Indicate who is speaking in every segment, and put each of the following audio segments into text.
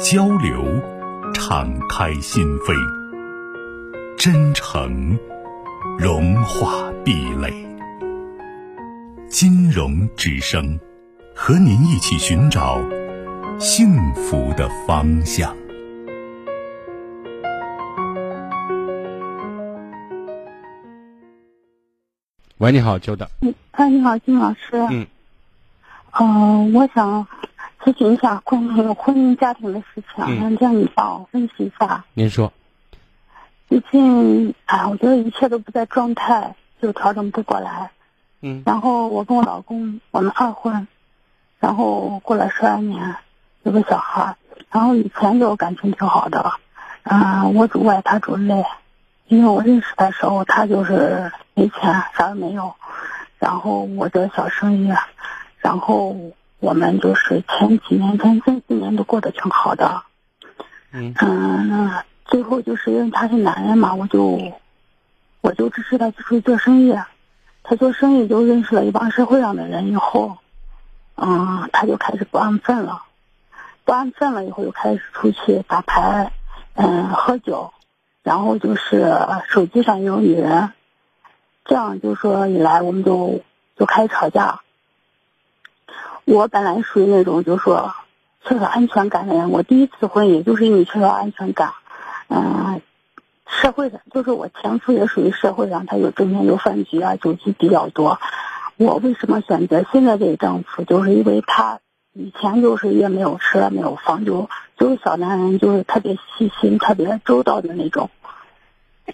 Speaker 1: 交流，敞开心扉；真诚，融化壁垒。金融之声，和您一起寻找幸福的方向。
Speaker 2: 喂，你好，久等。
Speaker 3: 嗯，哎，你好，金老师。
Speaker 2: 嗯。
Speaker 3: 嗯，我想。咨询一下关于婚姻家庭的事情，让这样你帮我分析一下。
Speaker 2: 您说。
Speaker 3: 最近啊，我觉得一切都不在状态，就调整不过来。
Speaker 2: 嗯。
Speaker 3: 然后我跟我老公，我们二婚，然后过了十二年，有个小孩。然后以前就感情挺好的，嗯，我主外，他主内。因为我认识的时候，他就是没钱，啥也没有。然后我的小生意，然后。我们就是前几年、前三四年都过得挺好的，
Speaker 2: 嗯。
Speaker 3: 嗯，最后就是因为他是男人嘛，我就我就支持他去出去做生意，他做生意就认识了一帮社会上的人，以后，嗯，他就开始不安分了，不安分了以后就开始出去打牌，嗯，喝酒，然后就是手机上有女人，这样就说一来我们就就开始吵架。我本来属于那种就是说缺少安全感的人，我第一次婚姻就是因为缺少安全感，嗯，社会上就是我前夫也属于社会上，他有整天有饭局啊，酒局比较多。我为什么选择现在这个丈夫？就是因为他以前就是也没有车没有房，就就是小男人，就是特别细心、特别周到的那种。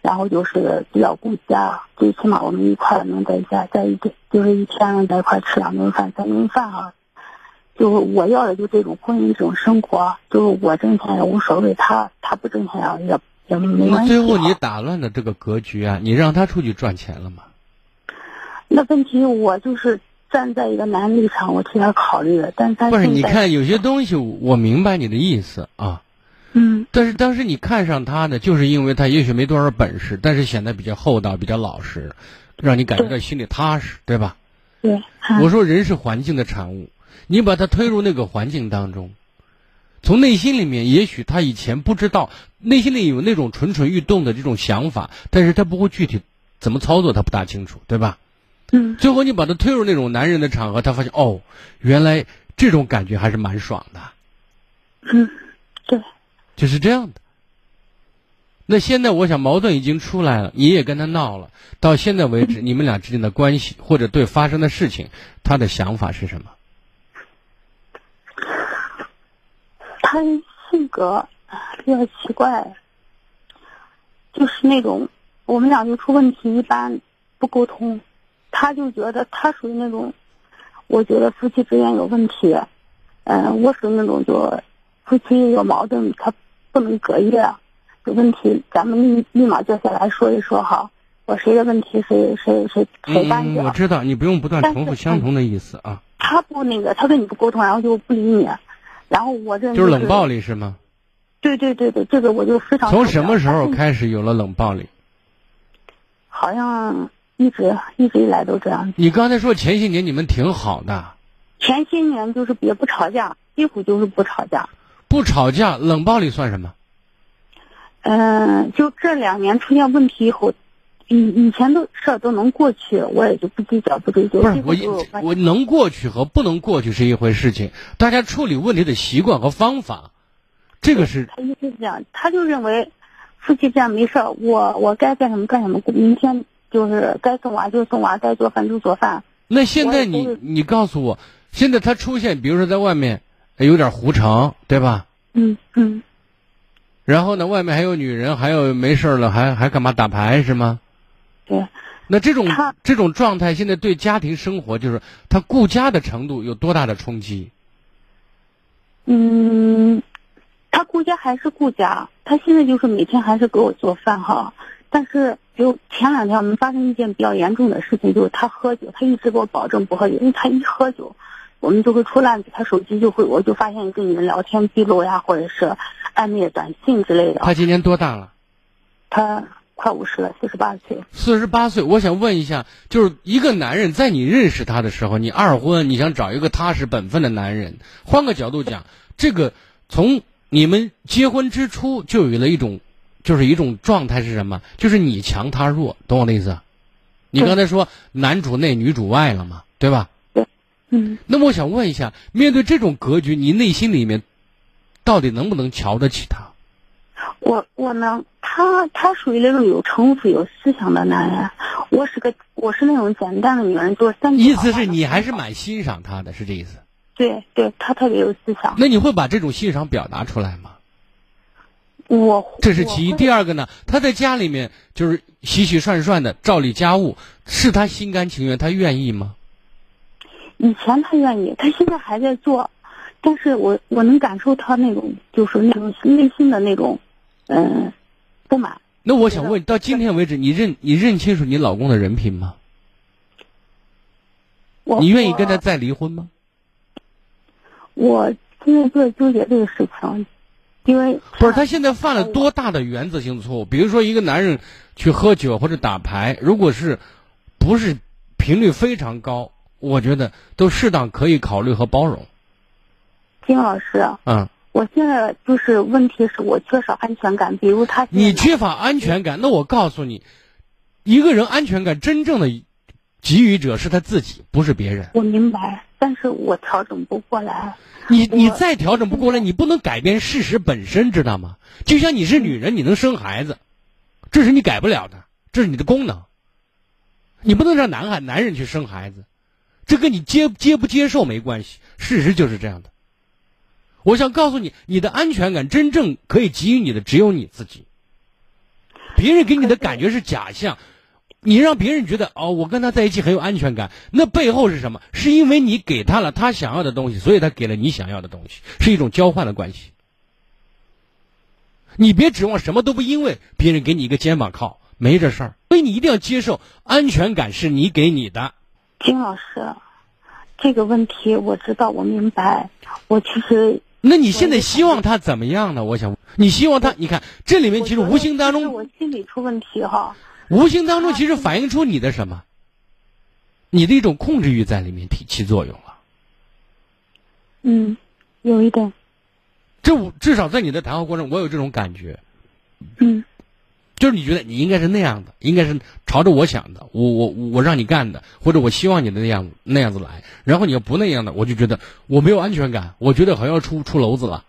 Speaker 3: 然后就是比较顾家，最起码我们一块能在家在一起，就是一天在一块吃两顿饭、三顿饭啊。就是我要的就这种婚姻这种生活，就是我挣钱也无所谓，他他不挣钱也也没关
Speaker 2: 系。那最后你打乱的这个格局啊，你让他出去赚钱了吗？
Speaker 3: 那问题我就是站在一个男立场，我替他考虑的，但是他
Speaker 2: 不是你看有些东西，我明白你的意思啊。
Speaker 3: 嗯。
Speaker 2: 但是当时你看上他呢，就是因为他也许没多少本事，但是显得比较厚道、比较老实，让你感觉到心里踏实，对吧？
Speaker 3: 对。
Speaker 2: 我说人是环境的产物。你把他推入那个环境当中，从内心里面，也许他以前不知道，内心里有那种蠢蠢欲动的这种想法，但是他不会具体怎么操作，他不大清楚，对吧？
Speaker 3: 嗯。
Speaker 2: 最后你把他推入那种男人的场合，他发现哦，原来这种感觉还是蛮爽的。
Speaker 3: 嗯，对。
Speaker 2: 就是这样的。那现在我想矛盾已经出来了，你也跟他闹了，到现在为止，你们俩之间的关系或者对发生的事情，他的想法是什么？
Speaker 3: 他性格比较奇怪，就是那种我们俩就出问题一般不沟通，他就觉得他属于那种，我觉得夫妻之间有问题，嗯，我属于那种就夫妻有矛盾，他不能隔夜，有问题咱们立立马坐下来说一说哈，我谁的问题谁谁谁谁担
Speaker 2: 嗯，我知道你不用不断重复相同的意思啊。
Speaker 3: 他不那个，他跟你不沟通，然后就不理你。然后我这
Speaker 2: 就是冷暴力是吗？
Speaker 3: 对对对对，这个我就非常。
Speaker 2: 从什么时候开始有了冷暴力？
Speaker 3: 好像一直一直以来都这样。
Speaker 2: 你刚才说前些年你们挺好的。
Speaker 3: 前些年就是也不吵架，几乎就是不吵架。
Speaker 2: 不吵架，冷暴力算什么？
Speaker 3: 嗯，就这两年出现问题以后。以以前的事儿都能过去，我也就不计较不追究。
Speaker 2: 不是我我能过去和不能过去是一回事情，大家处理问题的习惯和方法，这个是。
Speaker 3: 他一直是这样，他就认为夫妻这样没事儿，我我该干什么干什么，明天就是该送娃就送娃，该做饭就做饭。
Speaker 2: 那现在你你告诉我，现在他出现，比如说在外面有点胡成，对吧？
Speaker 3: 嗯嗯。
Speaker 2: 然后呢，外面还有女人，还有没事了，还还干嘛打牌是吗？
Speaker 3: 对，
Speaker 2: 那这种这种状态，现在对家庭生活，就是他顾家的程度有多大的冲击？
Speaker 3: 嗯，他顾顾家还是顾家，他现在就是每天还是给我做饭哈。但是就前两天我们发生一件比较严重的事情，就是他喝酒，他一直给我保证不喝酒，因为他一喝酒，我们就会出烂子，他手机就会，我就发现跟你们聊天记录呀，或者是暧昧的短信之类的。
Speaker 2: 他今年多大了？
Speaker 3: 他快五十了，四十八岁。
Speaker 2: 四十八岁，我想问一下，就是一个男人在你认识他的时候，你二婚，你想找一个踏实本分的男人。换个角度讲，这个从你们结婚之初就有了一种。就是一种状态是什么？就是你强他弱，懂我的意思？你刚才说男主内女主外了嘛，对吧？
Speaker 3: 对，嗯。
Speaker 2: 那么我想问一下，面对这种格局，你内心里面到底能不能瞧得起他？
Speaker 3: 我我呢，他他属于那种有城府、有思想的男人。我是个我是那种简单的女人，做三。
Speaker 2: 意思是你还是蛮欣赏他的，是这意思？
Speaker 3: 对对，他特别有思想。
Speaker 2: 那你会把这种欣赏表达出来吗？
Speaker 3: 我
Speaker 2: 这是其一，第二个呢，他在家里面就是洗洗涮涮的照理家务，是他心甘情愿，他愿意吗？
Speaker 3: 以前他愿意，他现在还在做，但是我我能感受他那种就是那种内心的那种嗯不满。
Speaker 2: 那我想问，到今天为止，你认你认清楚你老公的人品吗？你愿意跟他再离婚吗？
Speaker 3: 我现在在纠结这个事情。因为
Speaker 2: 不是他现在犯了多大的原则性错误？比如说，一个男人去喝酒或者打牌，如果是不是频率非常高，我觉得都适当可以考虑和包容。
Speaker 3: 金老师，
Speaker 2: 嗯，
Speaker 3: 我现在就是问题是我缺少安全感，比如他
Speaker 2: 你缺乏安全感，那我告诉你，一个人安全感真正的给予者是他自己，不是别人。
Speaker 3: 我明白，但是我调整不过来。
Speaker 2: 你你再调整不过来，你不能改变事实本身，知道吗？就像你是女人，你能生孩子，这是你改不了的，这是你的功能。你不能让男孩男人去生孩子，这跟你接接不接受没关系。事实就是这样的。我想告诉你，你的安全感真正可以给予你的只有你自己，别人给你的感觉是假象。你让别人觉得哦，我跟他在一起很有安全感，那背后是什么？是因为你给他了他想要的东西，所以他给了你想要的东西，是一种交换的关系。你别指望什么都不因为别人给你一个肩膀靠，没这事儿。所以你一定要接受，安全感是你给你的。
Speaker 3: 金老师，这个问题我知道，我明白。我其实，
Speaker 2: 那你现在希望他怎么样呢？我想，你希望他，你看这里面其实无形当中，
Speaker 3: 我心理出问题哈。
Speaker 2: 无形当中，其实反映出你的什么？你的一种控制欲在里面起起作用了。
Speaker 3: 嗯，有一点。
Speaker 2: 这至少在你的谈话过程，我有这种感觉。
Speaker 3: 嗯。
Speaker 2: 就是你觉得你应该是那样的，应该是朝着我想的，我我我让你干的，或者我希望你的那样那样子来。然后你要不那样的，我就觉得我没有安全感，我觉得好像要出出篓子了。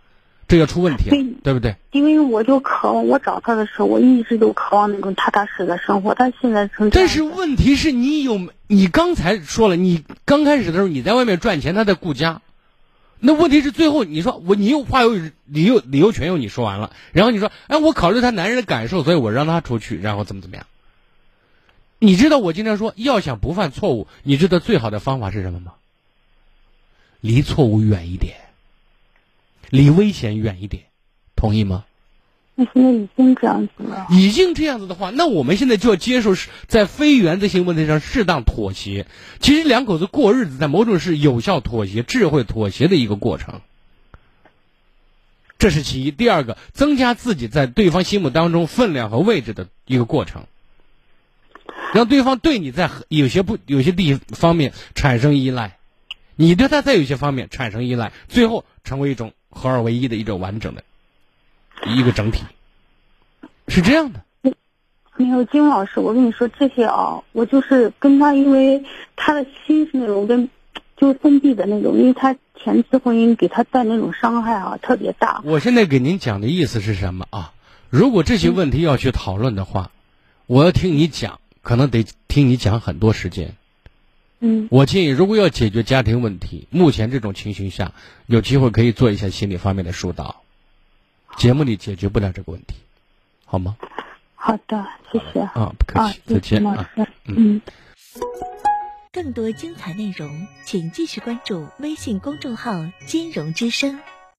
Speaker 2: 这要出问题，对不对？
Speaker 3: 因为我就渴望，我找他的时候，我一直都渴望那种踏踏实实的生活。他现在成
Speaker 2: 但是问题是你有，你刚才说了，你刚开始的时候你在外面赚钱，他在顾家。那问题是最后你说我，你又话又理由，理由全由你说完了。然后你说，哎，我考虑他男人的感受，所以我让他出去，然后怎么怎么样？你知道我经常说，要想不犯错误，你知道最好的方法是什么吗？离错误远一点。离危险远一点，同意吗？
Speaker 3: 那现在已经这样子了。
Speaker 2: 已经这样子的话，那我们现在就要接受，在非原则性问题上适当妥协。其实两口子过日子，在某种是有效妥协、智慧妥协的一个过程。这是其一。第二个，增加自己在对方心目当中分量和位置的一个过程，让对方对你在有些不有些地方面产生依赖，你对他在有些方面产生依赖，最后成为一种。合二为一的一种完整的一个整体，是这样的。
Speaker 3: 没有金老师，我跟你说这些啊，我就是跟他，因为他的心是那种跟就封闭的那种，因为他前次婚姻给他带那种伤害啊特别大。
Speaker 2: 我现在给您讲的意思是什么啊？如果这些问题要去讨论的话，我要听你讲，可能得听你讲很多时间。
Speaker 3: 嗯，
Speaker 2: 我建议，如果要解决家庭问题，目前这种情形下，有机会可以做一下心理方面的疏导。节目里解决不了这个问题，好吗？
Speaker 3: 好的，谢谢。
Speaker 2: 啊，不客气，再见啊。
Speaker 3: 嗯。
Speaker 4: 更多精彩内容，请继续关注微信公众号“金融之声”。